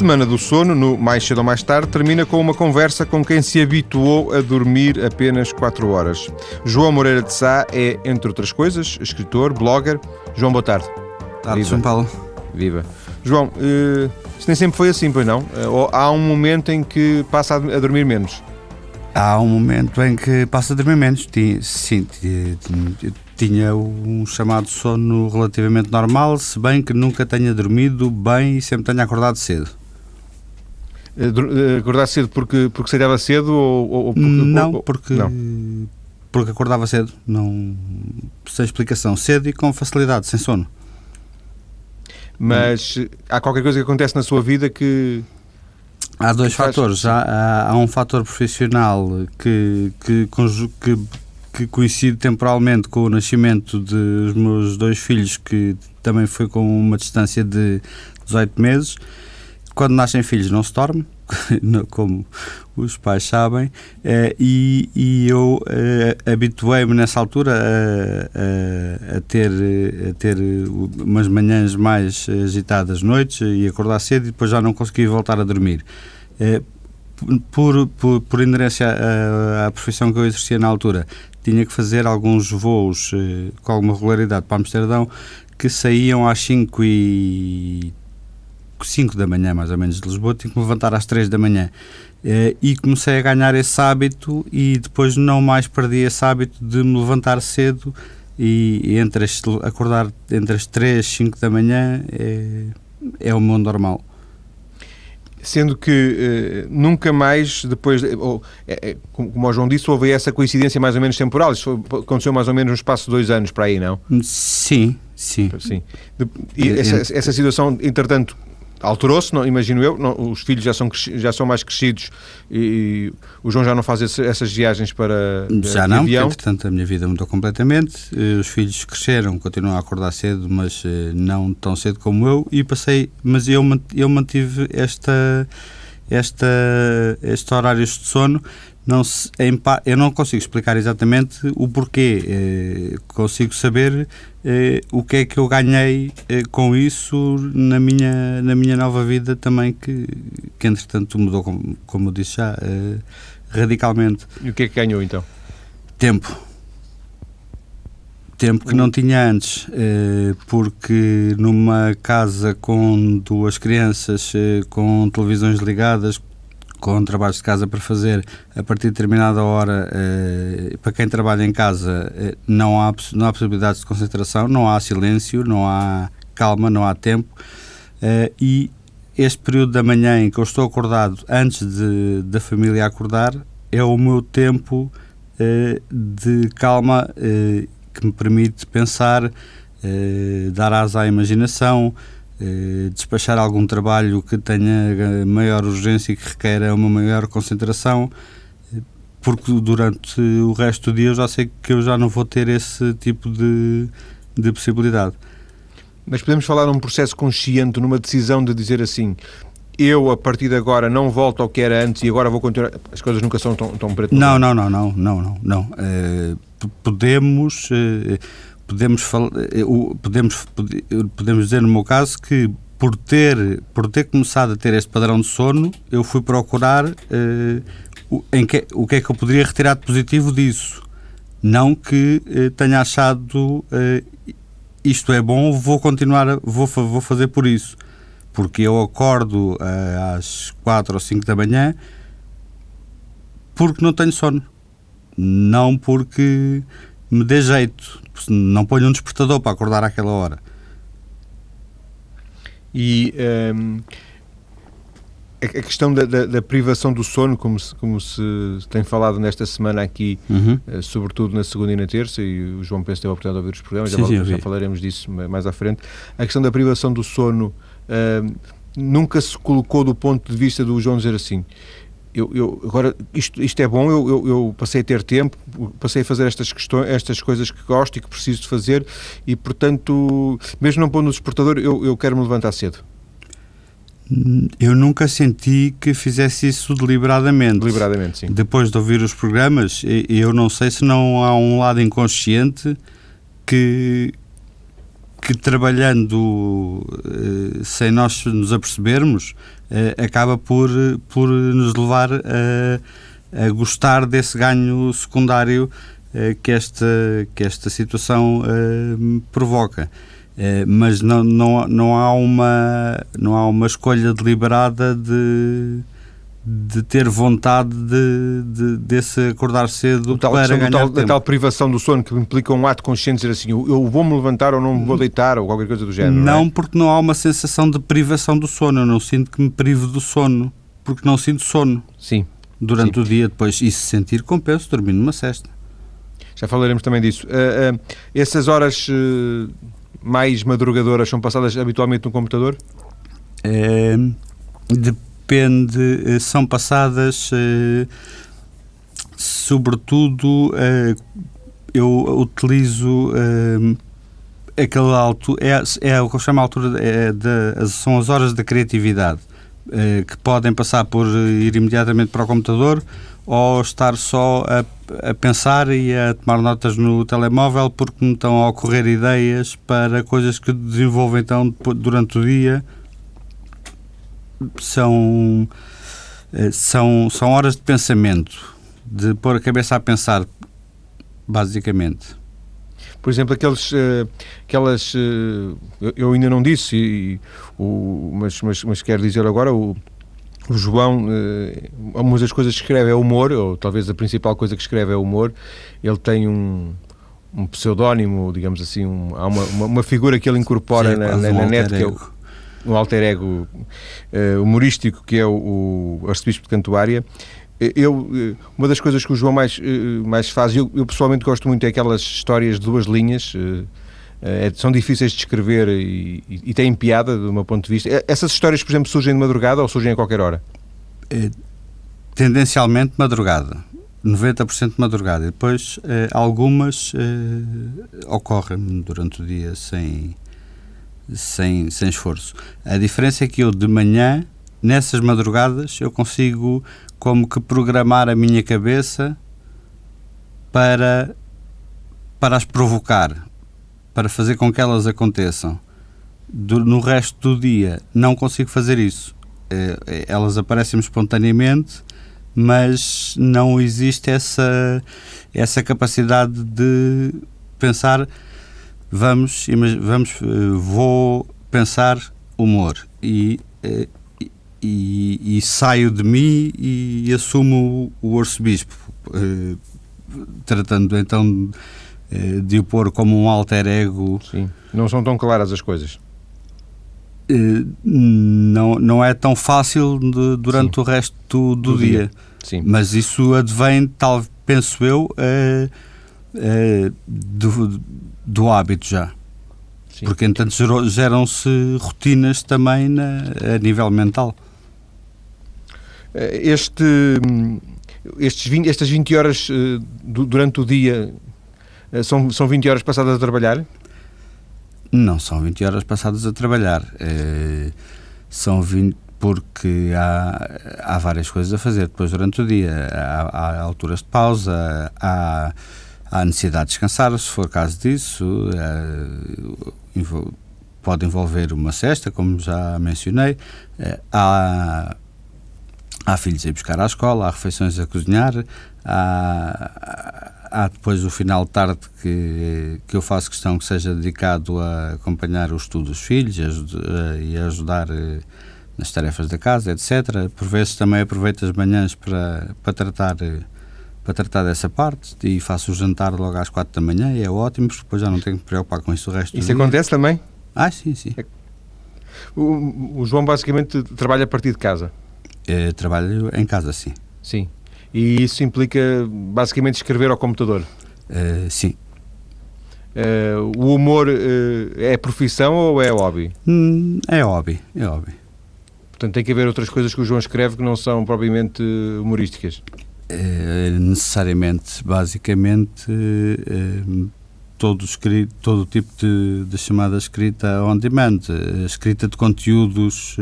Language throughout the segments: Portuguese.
semana do sono, no Mais Cedo ou Mais Tarde, termina com uma conversa com quem se habituou a dormir apenas 4 horas. João Moreira de Sá é, entre outras coisas, escritor, blogger. João, boa tarde. Tarde, João Paulo. Viva. João, uh, isso nem sempre foi assim, pois não? Uh, há um momento em que passa a dormir menos? Há um momento em que passa a dormir menos. Sim, tinha um chamado sono relativamente normal, se bem que nunca tenha dormido bem e sempre tenha acordado cedo. Eh, eh, acordar cedo porque, porque saía cedo ou, ou porque, Não, porque, não. porque acordava cedo, não, sem explicação, cedo e com facilidade, sem sono. Mas hum. há qualquer coisa que acontece na sua vida que. Há dois fatores. Há, há, há, um fator profissional que, que, que que coincide temporalmente com o nascimento dos meus dois filhos, que também foi com uma distância de 18 meses. Quando nascem filhos não se dorme, como os pais sabem, eh, e, e eu eh, habituei-me nessa altura a, a, a, ter, a ter umas manhãs mais agitadas noites e acordar cedo e depois já não consegui voltar a dormir. Eh, por, por, por inerência à, à profissão que eu exercia na altura, tinha que fazer alguns voos eh, com alguma regularidade para Amsterdão que saíam às 5 e 5 da manhã, mais ou menos, de Lisboa, tinha que me levantar às 3 da manhã. Eh, e comecei a ganhar esse hábito e depois não mais perdi esse hábito de me levantar cedo e, entre as, acordar entre as 3 e 5 da manhã é, é o mundo normal sendo que uh, nunca mais depois, ou, é, é, como o João disse, houve essa coincidência mais ou menos temporal, isso aconteceu mais ou menos no espaço de dois anos para aí, não? Sim, sim. sim. E essa, essa situação, entretanto, alterou-se, imagino eu, não, os filhos já são, já são mais crescidos e, o João já não faz esse, essas viagens para Já não, avião. porque entretanto a minha vida mudou completamente, eh, os filhos cresceram, continuam a acordar cedo, mas eh, não tão cedo como eu e passei, mas eu, eu mantive esta, esta, este horários de sono não se, em, eu não consigo explicar exatamente o porquê. Eh, consigo saber eh, o que é que eu ganhei eh, com isso na minha, na minha nova vida também, que, que entretanto mudou, como, como disse já, eh, radicalmente. E o que é que ganhou então? Tempo. Tempo que não tinha antes, eh, porque numa casa com duas crianças, eh, com televisões ligadas, com trabalhos de casa para fazer a partir de determinada hora, eh, para quem trabalha em casa, eh, não, há, não há possibilidades de concentração, não há silêncio, não há calma, não há tempo. Eh, e este período da manhã em que eu estou acordado antes de, da família acordar é o meu tempo eh, de calma eh, que me permite pensar, eh, dar asa à imaginação, despachar algum trabalho que tenha eh, maior urgência e que requeira uma maior concentração, eh, porque durante o resto do dia eu já sei que eu já não vou ter esse tipo de, de possibilidade. Mas podemos falar num processo consciente, numa decisão de dizer assim: eu a partir de agora não volto ao que era antes e agora vou continuar. As coisas nunca são tão, tão preto. Não, não, não, não, não, não, não. Uh, podemos. Uh, podemos, eh, podemos, podemos dizer no meu caso que por ter, por ter começado a ter este padrão de sono, eu fui procurar uh, o, em que, o que é que eu poderia retirar de positivo disso. Não que tenha achado isto é bom, vou continuar, vou, vou fazer por isso. Porque eu acordo às 4 ou 5 da manhã porque não tenho sono. Não porque me dê jeito. Não ponho um despertador para acordar àquela hora. E um, a questão da, da, da, privação do sono, como se, como se tem falado nesta semana aqui, uhum. uh, sobretudo na segunda e na terça, e o João Penso teve a oportunidade de ouvir os programas, sim, já, sim, já falaremos disso mais à frente. A questão da privação do sono uh, nunca se colocou do ponto de vista do João dizer assim eu, eu, agora isto, isto é bom, eu, eu, eu, passei a ter tempo, passei a fazer estas questões, estas coisas que gosto e que preciso de fazer e portanto, mesmo não pondo no despertador, eu, eu quero me levantar cedo. Eu nunca senti que fizesse isso deliberadamente. Deliberadamente, sim. Depois de ouvir os programas, eu não sei se não há um lado inconsciente que, que trabalhando sem nós nos apercebermos acaba por, por nos levar a, a gostar desse ganho secundário que, esta, que esta situação provoca. Eh, mas não, não, não, há uma, não há uma escolha deliberada de, de ter vontade de, de, desse acordar cedo tal, para ganhar tal, tempo. Da tal privação do sono que implica um ato consciente dizer assim, eu vou-me levantar ou não me vou deitar ou qualquer coisa do género. Não, não é? porque não há uma sensação de privação do sono. Eu não sinto que me privo do sono, porque não sinto sono. Sim. Durante Sim. o dia depois. E se sentir, compenso, dormir numa cesta. Já falaremos também disso. Uh, uh, essas horas... Uh mais madrugadoras são passadas habitualmente no computador? É, depende, são passadas é, sobretudo é, eu utilizo aquele alto é, é o que eu chamo a altura é de, são as horas da criatividade que podem passar por ir imediatamente para o computador ou estar só a, a, pensar e a tomar notas no telemóvel porque me estão a ocorrer ideias para coisas que desenvolvo então durante o dia. São, eh, são, são horas de pensamento, de pôr a cabeça a pensar, basicamente. Por exemplo, aqueles, uh, aquelas. Uh, eu ainda não disse, e, o, mas, mas, mas quero dizer agora, o, o João, eh, uma das coisas que escreve é humor, ou talvez a principal coisa que escreve é humor. Ele tem um, um pseudónimo, digamos assim, um, há uma, uma, uma, figura que ele incorpora Sim, na, na, na net, que é o, um alter ego uh, humorístico, que é o, o Arcebispo de Cantuária. Eu, uma das coisas que o João mais, mais faz, eu, eu pessoalmente gosto muito, é aquelas histórias de duas linhas. É, são difíceis de escrever e, e, e, têm piada, do meu ponto de vista. Essas histórias, por exemplo, surgem de madrugada ou surgem a qualquer hora? É, tendencialmente madrugada. 90% de madrugada. E depois eh, algumas eh, ocorrem durante o dia sem, sem, sem esforço. A diferença é que eu de manhã, nessas madrugadas, eu consigo como que programar a minha cabeça para, para as provocar para fazer com que elas aconteçam. Do, no resto do dia não consigo fazer isso. É, elas aparecem espontaneamente, mas não existe essa, essa capacidade de pensar vamos, vamos vou pensar humor e, e, e saio de mim e assumo o arcebispo tratando então eh, de o pôr como um alter ego. Sim, não são tão claras as coisas. Eh, não, não é tão fácil de, durante Sim. o resto do, do, do dia. dia. Sim. Mas isso advém, tal, penso eu, é, é, do, do hábito já. Sim. Porque, entanto, geram-se rotinas também na, a nível mental. Este, estes 20, estas 20 horas durante o dia eh, são, são 20 horas passadas a trabalhar? Não são 20 horas passadas a trabalhar. É, são 20 porque há, há várias coisas a fazer depois durante o dia. Há, há alturas de pausa, há, há necessidade de descansar, se for caso disso. É, pode envolver uma cesta, como já mencionei. É, há, há filhos a ir buscar à escola, há refeições a cozinhar, há há depois o final de tarde que, que eu faço questão que seja dedicado a acompanhar o estudo dos filhos e ajudar eh, nas tarefas da casa, etc. Por vezes também aproveito as manhãs para, para tratar eh, para tratar dessa parte e faço o jantar logo às quatro da manhã e é ótimo porque depois já não tenho que me preocupar com isso o resto Isso acontece também? Ah, sim, sim. É. O, o, João basicamente trabalha a partir de casa? É, trabalho em casa, sim. Sim. E isso implica basicamente escrever ao computador? Uh, sim. Uh, o humor uh, é profissão ou é hobby? Hum, é hobby, é hobby. Portanto, tem que haver outras coisas que o João escreve que não são propriamente humorísticas? Necessariamente, basicamente, todo, escrito, todo tipo de, de chamada escrita on demand, escrita de conteúdos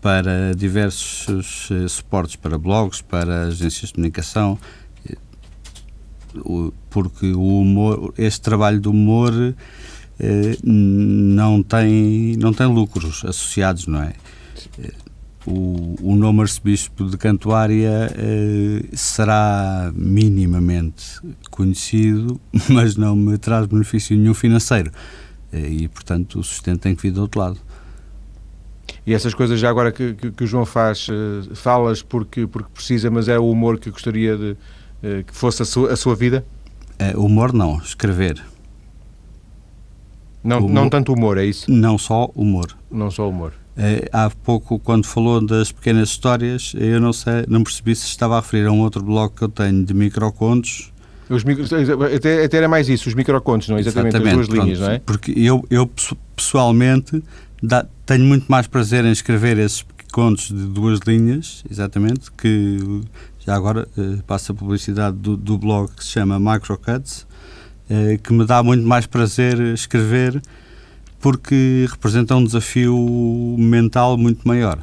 para diversos suportes, para blogs, para agências de comunicação, porque o humor, este trabalho do humor não tem, não tem lucros associados, não é? O, o nome arcebispo de Cantuária será minimamente conhecido, mas não me traz benefício nenhum financeiro. e, portanto, o sustento tem que vir do outro lado. E essas coisas já agora que, que, que o João faz, uh, falas porque, porque precisa, mas é o humor que gostaria de, uh, que fosse a sua, a sua vida? Uh, humor não, escrever. Não, humor, não tanto humor, é isso? Não só humor. Não só humor. Há pouco, quando falou das pequenas histórias, eu não sei, não percebi se estava a referir a um outro bloco que eu tenho de microcontos. Os micro, até, até era mais isso, os microcontos, não é? Exatamente, Exatamente as duas pronto, linhas, não é? Porque eu, eu pessoalmente dá, tenho muito mais prazer em escrever esses contos de duas linhas, exatamente, que já agora passa a publicidade do, do, blog que se chama Microcuts, que me dá muito mais prazer escrever porque representa um desafio mental muito maior.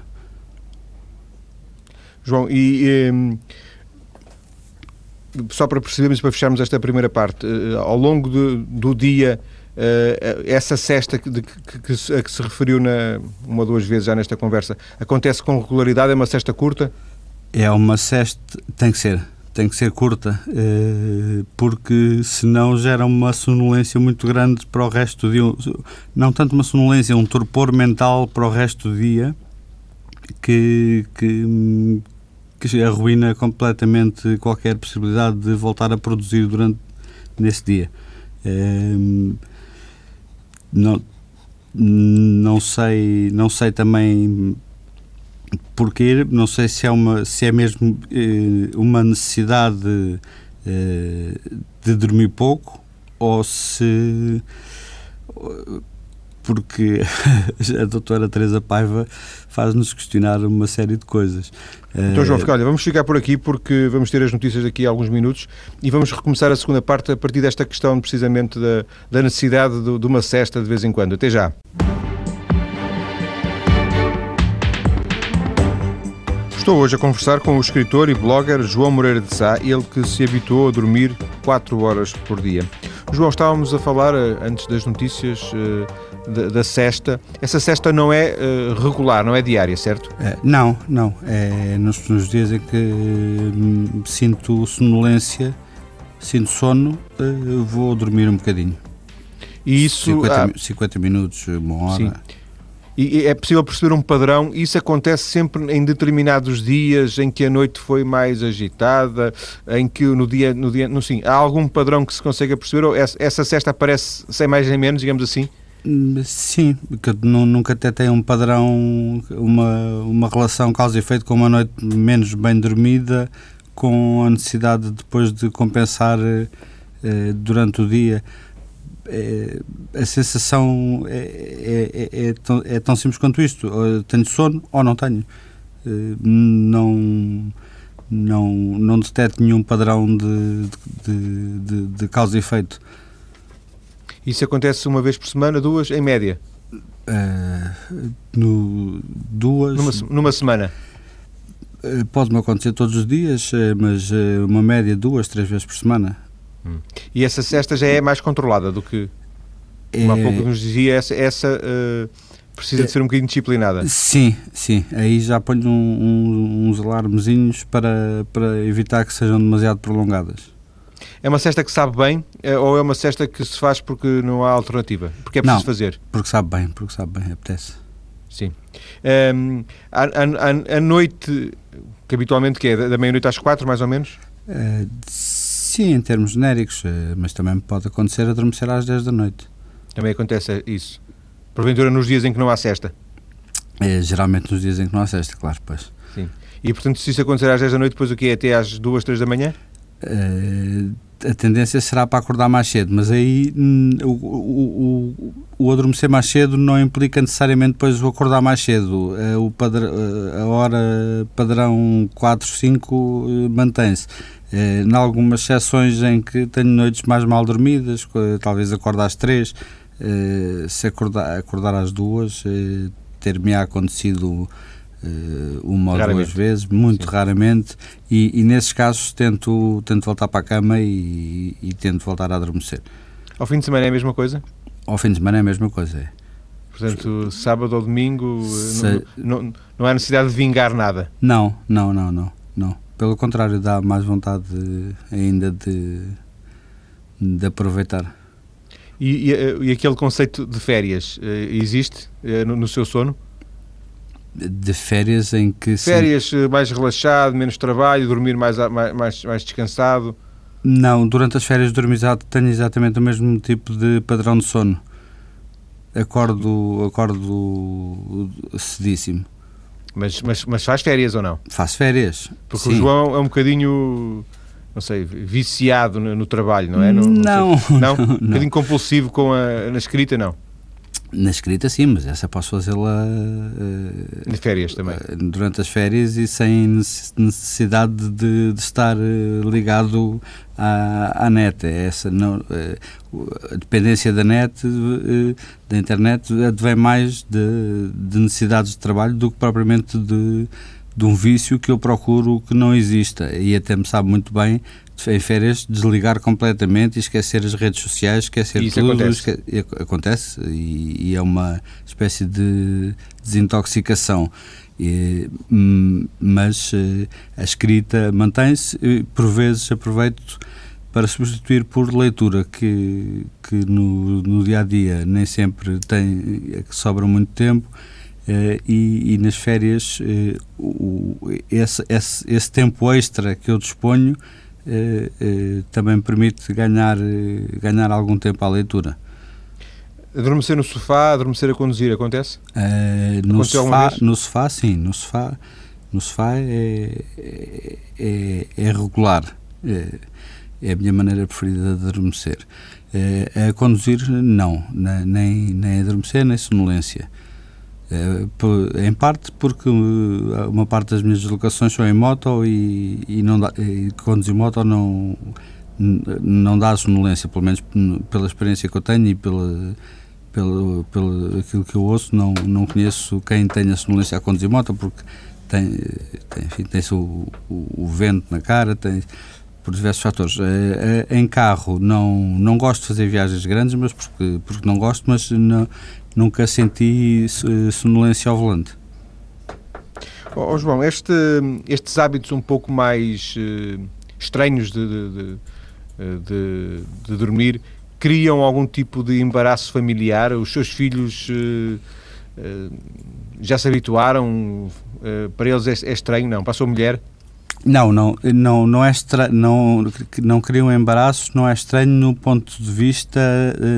João, e, e só para percebermos, para fecharmos esta primeira parte, uh, ao longo do, do dia Uh, essa cesta que, que, a que se referiu na, uma ou duas vezes já nesta conversa, acontece com regularidade? É uma cesta curta? É uma cesta, tem que ser, tem que ser curta, uh, porque senão gera uma sonolência muito grande para o resto do dia. Não tanto uma sonolência, um torpor mental para o resto do dia que, que, que arruína completamente qualquer possibilidade de voltar a produzir durante nesse dia. Uh, não, não sei, não sei também porquê, não sei se é uma se é mesmo eh, uma necessidade eh, de dormir pouco ou se porque a doutora Teresa Paiva faz-nos questionar uma série de coisas. Então, João, fica, olha, vamos ficar por aqui porque vamos ter as notícias daqui a alguns minutos e vamos recomeçar a segunda parte a partir desta questão precisamente da, da necessidade de, de uma cesta de vez em quando. Até já. Estou hoje a conversar com o escritor e blogger João Moreira de Sá, ele que se habituou a dormir 4 horas por dia. João, estávamos a falar, eh, antes das notícias, eh, da, da cesta. Essa cesta não é uh, regular, não é diária, certo? Não, não. É nos, nos dias em que hum, sinto sonolência, sinto sono, vou dormir um bocadinho. E isso... 50, ah, 50 minutos, uma hora. Sim. E é possível perceber um padrão? Isso acontece sempre em determinados dias em que a noite foi mais agitada, em que no dia, no dia, no sim, há algum padrão que se consiga perceber? Ou essa, essa cesta aparece sem mais nem menos, digamos assim? Sim, porque nunca até tem um padrão, uma, uma relação causa e efeito com uma noite menos bem dormida, com a necessidade depois de compensar eh, durante o dia é, a sensação é, é, é, tão, é, tão, simples quanto isto. Ou tenho sono ou não tenho. Não, não, não detecto nenhum padrão de, de, de, de causa e efeito. Isso acontece uma vez por semana, duas, em média? Uh, no, duas. Numa, numa semana? Pode-me acontecer todos os dias, mas uma média duas, três vezes por semana. Hum. E essa cesta já é mais controlada do que. Como há pouco nos dizia, essa, essa uh, precisa de ser um bocadinho disciplinada. Sim, sim. Aí já ponho um, um, uns alarmezinhos para, para evitar que sejam demasiado prolongadas. É uma cesta que sabe bem eh, ou é uma cesta que se faz porque não há alternativa? Porque é preciso não, fazer? porque sabe bem, porque sabe bem, apetece. Sim. Um, a, a, a, noite, que habitualmente que é da meia-noite às quatro, mais ou menos? Uh, Sim, em termos genéricos, eh, mas também pode acontecer adormecer às 10 da noite. Também acontece isso? Porventura nos dias em que não há cesta? É, geralmente nos dias em que não há cesta, claro, pois. Sim. E portanto, se isso acontecer às 10 da noite, depois o que é? Até às 2, 3 da manhã? Uh, a tendência será para acordar mais cedo, mas aí hum, o, o, o, o, adormecer mais cedo não implica necessariamente depois o acordar mais cedo. Uh, o padr, a hora padrão 4, 5 mantém-se. Eh, em algumas exceções em que tenho noites mais mal dormidas, talvez acordar às três, eh, se acordar, acordar às duas, eh, ter-me acontecido uma ou duas vezes, muito Sim. raramente, e, e, nesses casos tento, tento voltar para a cama e, e, tento voltar a adormecer. Ao fim de semana é a mesma coisa? Ao fim de semana é a mesma coisa. É. Portanto, sábado ou domingo Se... não, não, não há necessidade de vingar nada? Não, não, não, não. não. Pelo contrário, dá mais vontade de, ainda de, de aproveitar. E, e, e, aquele conceito de férias eh, existe eh, no, no, seu sono? De férias em que. Férias se... Eh, mais relaxado, menos trabalho, dormir mais, mais, mais descansado? Não, durante as férias dormir tenho exatamente o mesmo tipo de padrão de sono. Acordo, acordo cedíssimo. Mas, mas, mas faz férias ou não? Faz férias. Porque Sim. o João é um bocadinho não sei, viciado no, no trabalho, não é? Não, não, não, não? Um bocadinho compulsivo com a, na escrita, não? Na escrita, sim, mas essa posso fazê-la. Uh, de férias também. Uh, durante as férias e sem necessidade de, de estar uh, ligado à, à net. É essa, não, a dependência da net, da internet, advém mais de, de necessidades de trabalho do que propriamente de de um vício que eu procuro que não exista e até me sabe muito bem em férias desligar completamente e esquecer as redes sociais, esquecer Isso tudo. Acontece, esque... acontece e, e, é uma espécie de desintoxicação. E, hum, mas eh, a escrita mantém-se e por vezes aproveito para substituir por leitura que, que no, no dia a dia nem sempre tem que sobra muito tempo Uh, e, e, nas férias uh, o, esse, esse, esse, tempo extra que eu disponho também me permite ganhar, ganhar algum tempo à leitura. Adormecer no sofá, adormecer a conduzir, acontece? no, sofá, no sofá, sim. No sofá, no sofá é, é, é regular. É, é, a minha maneira preferida de adormecer. a conduzir, não. Nem, nem adormecer, nem sonolência. Eh, em parte porque eh, uma parte das minhas deslocações são em moto e, e, não dá, e conduzir moto não, não dá sonolência, pelo menos pela experiência que eu tenho e pela, pelo, pelo aquilo que eu ouço, não, não conheço quem tenha sonolência a conduzir moto porque tem, tem, enfim, tem-se o, o, o, vento na cara, tem por diversos fatores. Eh, em carro não, não gosto de fazer viagens grandes, mas porque, porque não gosto, mas não, nunca senti sonolência ao volante. Oh, João, este, estes hábitos um pouco mais uh, estranhos de, de, de, de, dormir criam algum tipo de embaraço familiar? Os seus filhos uh, uh, já se habituaram? para eles é, é, estranho, não? Para a sua mulher? Não, não, não, não é estranho, não, não cria um embaraço, não é estranho no ponto de vista,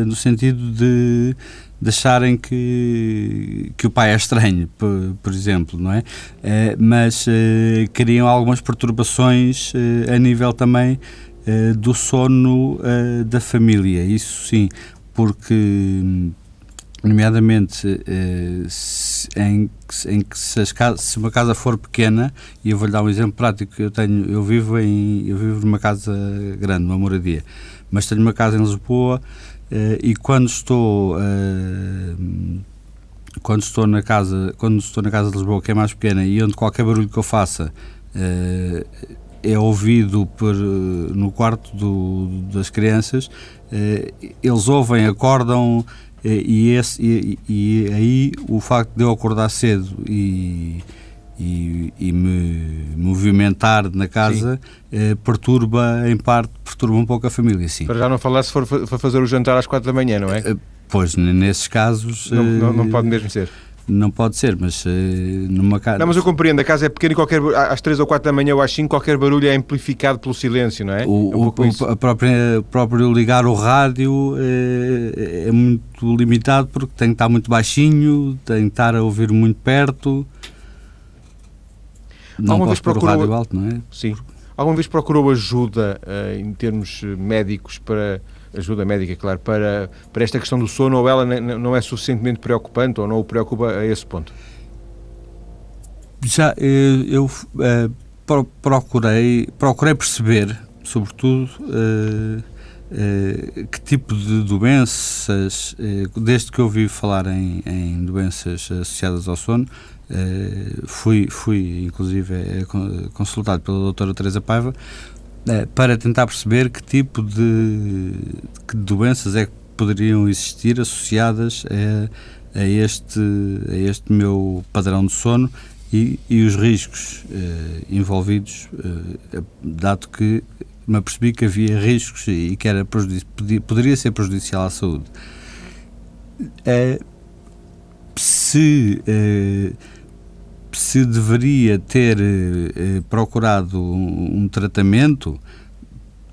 no sentido de de acharem que, que o pai é estranho, por, por exemplo, não é? é mas é, criam algumas perturbações é, a nível também do sono da família, isso sim, porque nomeadamente em, em que se, se, uma casa for pequena, e eu vou-lhe dar um exemplo prático, eu tenho, eu vivo em, eu vivo numa casa grande, uma moradia, mas tenho uma casa em Lisboa e quando estou uh, quando estou na casa quando estou na casa de Lisboa que é mais pequena e onde qualquer barulho que eu faça uh, é ouvido por, no quarto do, das crianças eles ouvem acordam e, esse, e, e, aí o facto de eu acordar cedo e e, e me movimentar na casa eh, perturba, em parte, perturba um pouco a família, sim. Para já não falar se for, for fazer o jantar às quatro da manhã, não é? Eh, pois, nesses casos... Não, não, não pode mesmo ser. Não pode ser, mas uh, numa casa. Não, mas eu compreendo, a casa é pequena e qualquer, às 3 ou 4 da manhã ou às 5, qualquer barulho é amplificado pelo silêncio, não é? O, é um o, a própria, próprio ligar o rádio é, é, muito limitado porque tem que estar muito baixinho, tem que estar a ouvir muito perto. Não Alguma vez procurou... o rádio alto, não é? Sim. Alguma vez procurou ajuda uh, em termos eh, médicos para ajuda médica, claro, para, para esta questão do sono ou ela não é suficientemente preocupante ou não o preocupa a esse ponto? Já eu, eu uh, procurei, procurei perceber, sobretudo, uh, uh, que tipo de doenças, desde que eu ouvi falar em, em doenças associadas ao sono, fui, fui, inclusive, é, consultado pela doutora Teresa Paiva uh, para tentar perceber que tipo de, que doenças é que poderiam existir associadas a, a, este, a este meu padrão de sono e, e os riscos eh, envolvidos, eh, dado que me apercebi que havia riscos e que era podia, poderia ser prejudicial à saúde. Eh, se, eh, se deveria ter eh, procurado um, um, tratamento,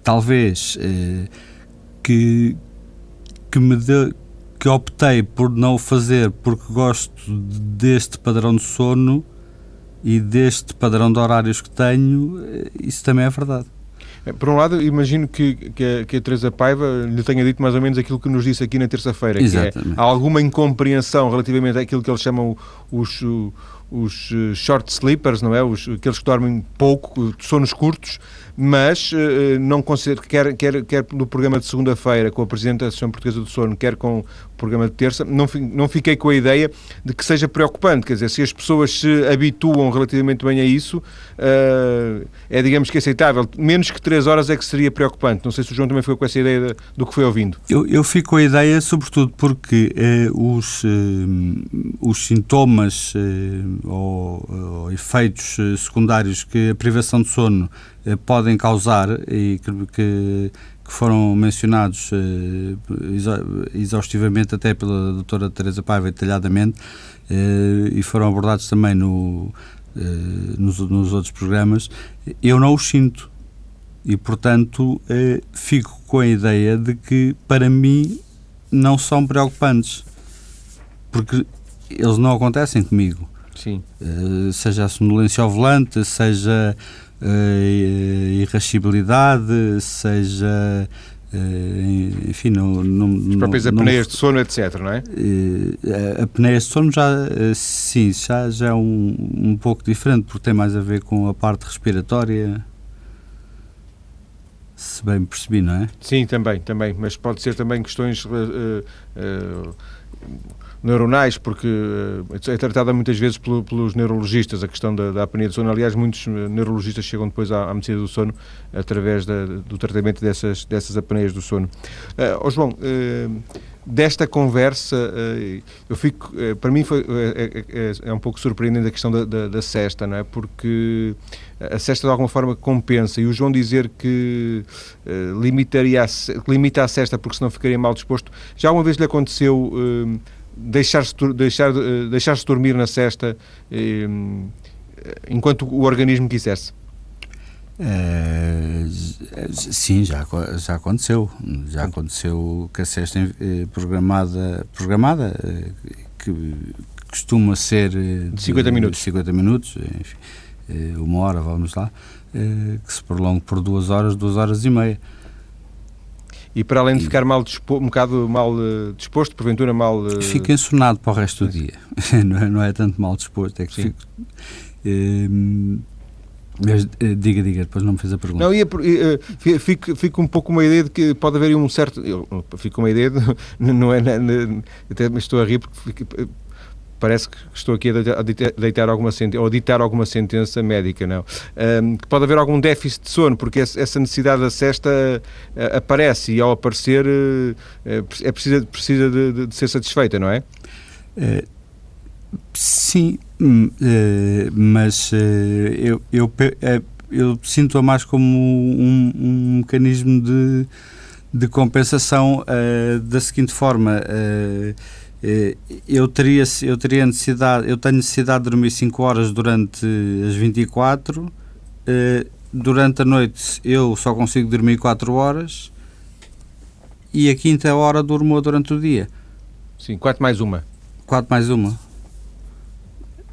talvez eh, que, que me dê, que optei por não o fazer porque gosto deste padrão de sono e deste padrão de horários que tenho, eh, isso também é verdade. Por um lado, imagino que, que, a, que a Teresa Paiva lhe tenha dito mais ou menos aquilo que nos disse aqui na terça-feira, que é, há alguma incompreensão relativamente àquilo que eles chamam os, os eh, short sleepers, não é? Os, aqueles que dormem pouco, sonos curtos, mas uh, não considero, quer, quer, quer no programa de segunda-feira com a Presidente da Associação Portuguesa do Sono, quer com programa de terça, não, não fiquei com a ideia de que seja preocupante, quer dizer, se as pessoas se habituam relativamente bem a isso, uh, é digamos que aceitável, menos que 3 horas é que seria preocupante, não sei se o João também ficou com essa ideia de, do que foi ouvindo. Eu, eu fico com a ideia, sobretudo porque uh, os, os sintomas ou, ou efeitos secundários que a privação de sono eh, podem causar e que, que, que foram mencionados eh, exaustivamente até pela doutora Teresa Paiva detalhadamente eh, e foram abordados também no, nos, nos outros programas, eu não os sinto e portanto fico com a ideia de que para mim não são preocupantes porque eles não acontecem comigo. Sim. seja a sonolência ao volante, seja irascibilidade, seja Uh, enfim, não, não, As próprias apneias de sono, etc, não é? Uh, apneias de sono já, uh, sim, já, já é um, um pouco diferente, porque tem mais a ver com a parte respiratória, se bem percebi, não é? Sim, também, também, mas pode ser também questões neuronais, porque eh, é tratada muitas vezes pelos neurologistas, a questão da, da apneia do sono. Aliás, muitos eh, neurologistas chegam depois à, à medicina do sono através da, do tratamento dessas, dessas apneias do sono. Uh, oh João, uh, desta conversa, uh, eu fico, para mim foi, é, é, é, um pouco surpreendente a questão da, da, da cesta, não é? Porque a cesta de alguma forma compensa e o João dizer que limitaria a, limita a cesta porque senão ficaria mal disposto. Já uma vez lhe aconteceu deixar-se deixar, eh, deixar dormir na cesta eh, enquanto o organismo quisesse? É, sim, já, já aconteceu. Já aconteceu que a cesta programada, programada que costuma ser de 50 minutos, 50 minutos enfim, uma hora, vamos lá, que se prolonga por duas horas, duas horas e meia e para além de ficar mal disposto, um bocado mal uh, disposto, porventura mal. Uh... Fica ensonado para o resto do dia. não, é, não é tanto mal disposto, é que Sim. fico. Uh, mas, diga, diga, depois não me fez a pergunta. Não, ia, fico, fico um pouco com uma ideia de que pode haver um certo. Eu fico com uma ideia, de, não é. Até me estou a rir porque parece que estou aqui a deitar alguma sentença, ou a ditar alguma sentença médica, não? Um, que pode haver algum déficit de sono, porque essa necessidade da cesta uh, aparece e ao aparecer uh, é precisa, precisa de, de, ser satisfeita, não é? Uh, sim, hum, mas eu, eu, eu sinto-a mais como um, um mecanismo de, de compensação da seguinte forma eh, eu teria, eu teria necessidade, eu tenho necessidade de dormir 5 horas durante as 24, eh, durante a noite eu só consigo dormir 4 horas e a quinta hora durmo durante o dia. Sim, 4 mais uma. 4 mais uma.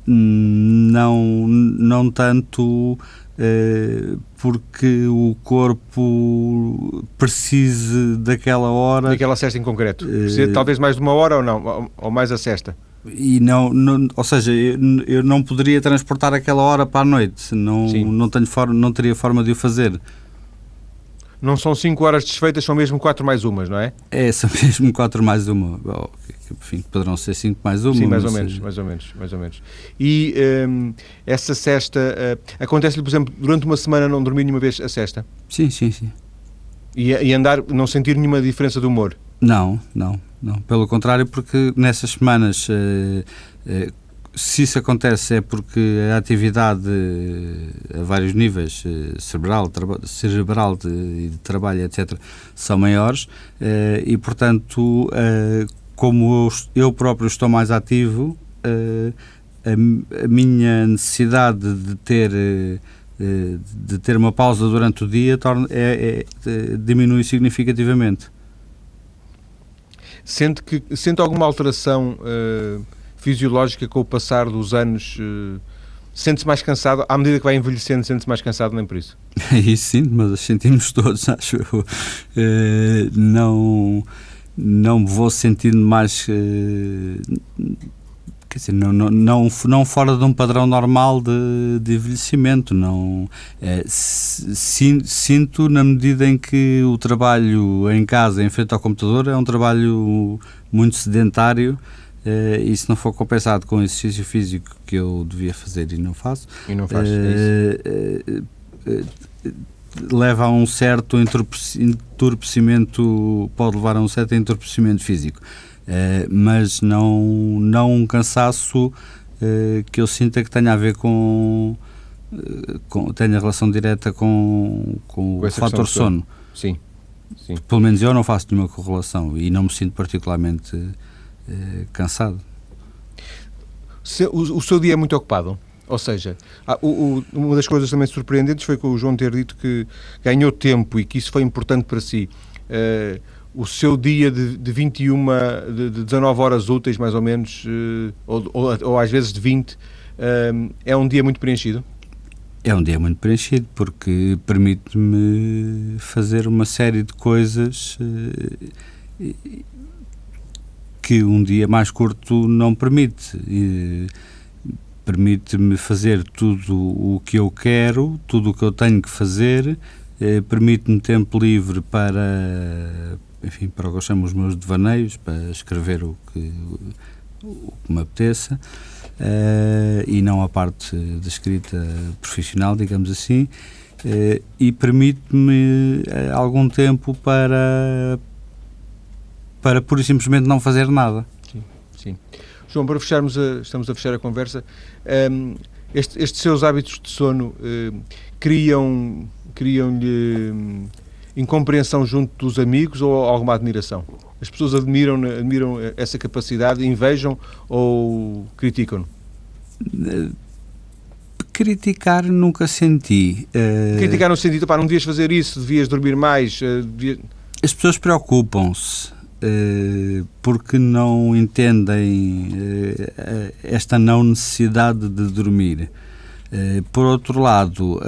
Não, não tanto eh, porque o corpo precise daquela hora. Daquela cesta em concreto. Precisa uh, talvez mais de uma hora ou não? Ou mais a cesta? E não, não ou seja, eu, eu, não poderia transportar aquela hora para a noite. Não, não, tenho forma, não teria forma de o fazer não são 5 horas desfeitas, são mesmo 4 mais umas, não é? É, são mesmo 4 mais uma. Oh, enfim, poderão ser 5 mais uma. Sim, mais ou menos, mais ou menos, mais ou menos. E um, essa cesta, uh, acontece-lhe, por exemplo, durante uma semana não dormir nenhuma vez a cesta? Sim, sim, sim. E, e, andar, não sentir nenhuma diferença de humor? Não, não, não. Pelo contrário, porque nessas semanas, eh, eh, se isso acontece é porque a atividade a vários níveis, cerebral, cerebral de, de trabalho, etc., são maiores e, portanto, como eu, eu próprio estou mais ativo, a, a minha necessidade de ter de ter uma pausa durante o dia torna, é, é, diminui significativamente. Sente, que, sente alguma alteração uh, fisiológica com o passar dos anos? Sente-se mais cansado? À medida que vai envelhecendo, sente-se mais cansado, nem por isso? isso sim, mas sentimos todos, acho eu. Uh, não, não vou sentindo mais quer dizer, não, não, não, não fora de um padrão normal de, de envelhecimento, não é, sinto na medida em que o trabalho em casa, em frente ao computador, é um trabalho muito sedentário é, e se não for compensado com o exercício físico que eu devia fazer e não faço, e não faz, é, leva a um certo entorpecimento, pode levar a um certo entorpecimento físico. Eh, mas não, não um cansaço uh, que eu sinta que tenha a ver com, uh, com tenha relação direta com, com, com o fator sono. Sim. Sim. Pelo menos eu não faço nenhuma correlação e não me sinto particularmente cansado. Se, o, o, seu dia é muito ocupado? Ou seja, o, uma das coisas também surpreendentes foi com o João ter dito que ganhou tempo e que isso foi importante para si. Uh, o seu dia de, de 21, de, de 19 horas úteis, mais ou menos, eh, ou, às vezes de 20, eh, é um dia muito preenchido? É um dia muito preenchido porque permite-me fazer uma série de coisas que um dia mais curto não permite. Permite-me fazer tudo o que eu quero, tudo o que eu tenho que fazer, permite-me tempo livre para, enfim, para o que eu chamo os meus devaneios, para escrever o que, o que me apeteça, uh, e não a parte da escrita profissional, digamos assim, uh, e permite-me uh, algum tempo para, para pura e simplesmente não fazer nada. João, para fecharmos, a, estamos a fechar a conversa, um, ehm, este, estes seus hábitos de sono criam criam-lhe incompreensão junto dos amigos ou alguma admiração? As pessoas admiram, admiram essa capacidade, invejam ou criticam? Criticar nunca senti. Uh... Criticar no sentido, pá, não devias fazer isso, devias dormir mais. Uh, devia... As pessoas preocupam-se porque não entendem esta não necessidade de dormir. por outro lado,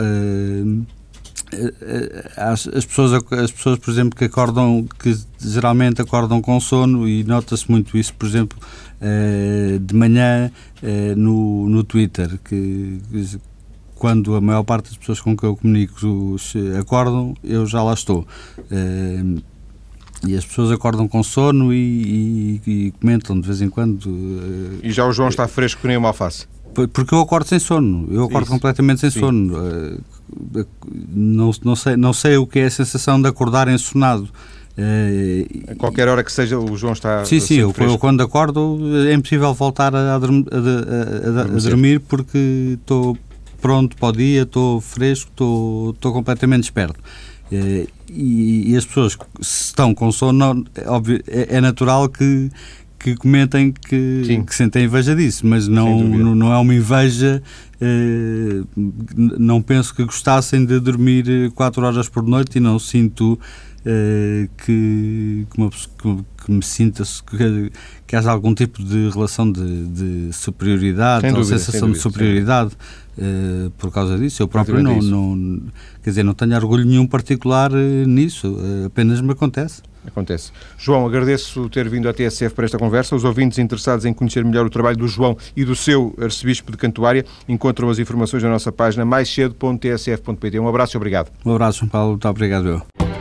as, as, pessoas, as pessoas, por exemplo, que acordam, que geralmente acordam com sono e nota-se muito isso, por exemplo, eh, de manhã eh, no, no Twitter, que quando a maior parte das pessoas com que eu comunico acordam, eu já lá estou. E as pessoas acordam com sono e, e, e comentam de vez em quando. E já o João está fresco que nem uma alface? Porque eu acordo sem sono, eu acordo Isso. completamente sem Sim. sono. Eh, não, não, sei, não sei o que é a sensação de acordar ensonado. Eh, a qualquer hora que seja, o João está. Sim, sim, eu, eu, quando acordo é impossível voltar a, a, a, a dormir porque estou pronto para o dia, estou fresco, estou, completamente desperto. Eh, e, e, as pessoas que estão com sono, é, óbvio, é, é natural que que comentem que, que sentem inveja disso, mas não, não, não, é uma inveja. Eh, não penso que gostassem de dormir 4 horas por noite e não sinto eh, que, que, uma, que, que, me sinta que, que haja algum tipo de relação de, de superioridade ou sensação dúvida, de superioridade eh, por causa disso. Eu próprio não, não, quer dizer, não tenho orgulho nenhum particular eh, nisso, apenas me acontece. Acontece. João, agradeço ter vindo à TSF para esta conversa. Os ouvintes interessados em conhecer melhor o trabalho do João e do seu arcebispo de Cantuária encontram as informações na nossa página maiscedo.tsf.pt. Um abraço e obrigado. Um abraço, Paulo. Muito obrigado. Eu.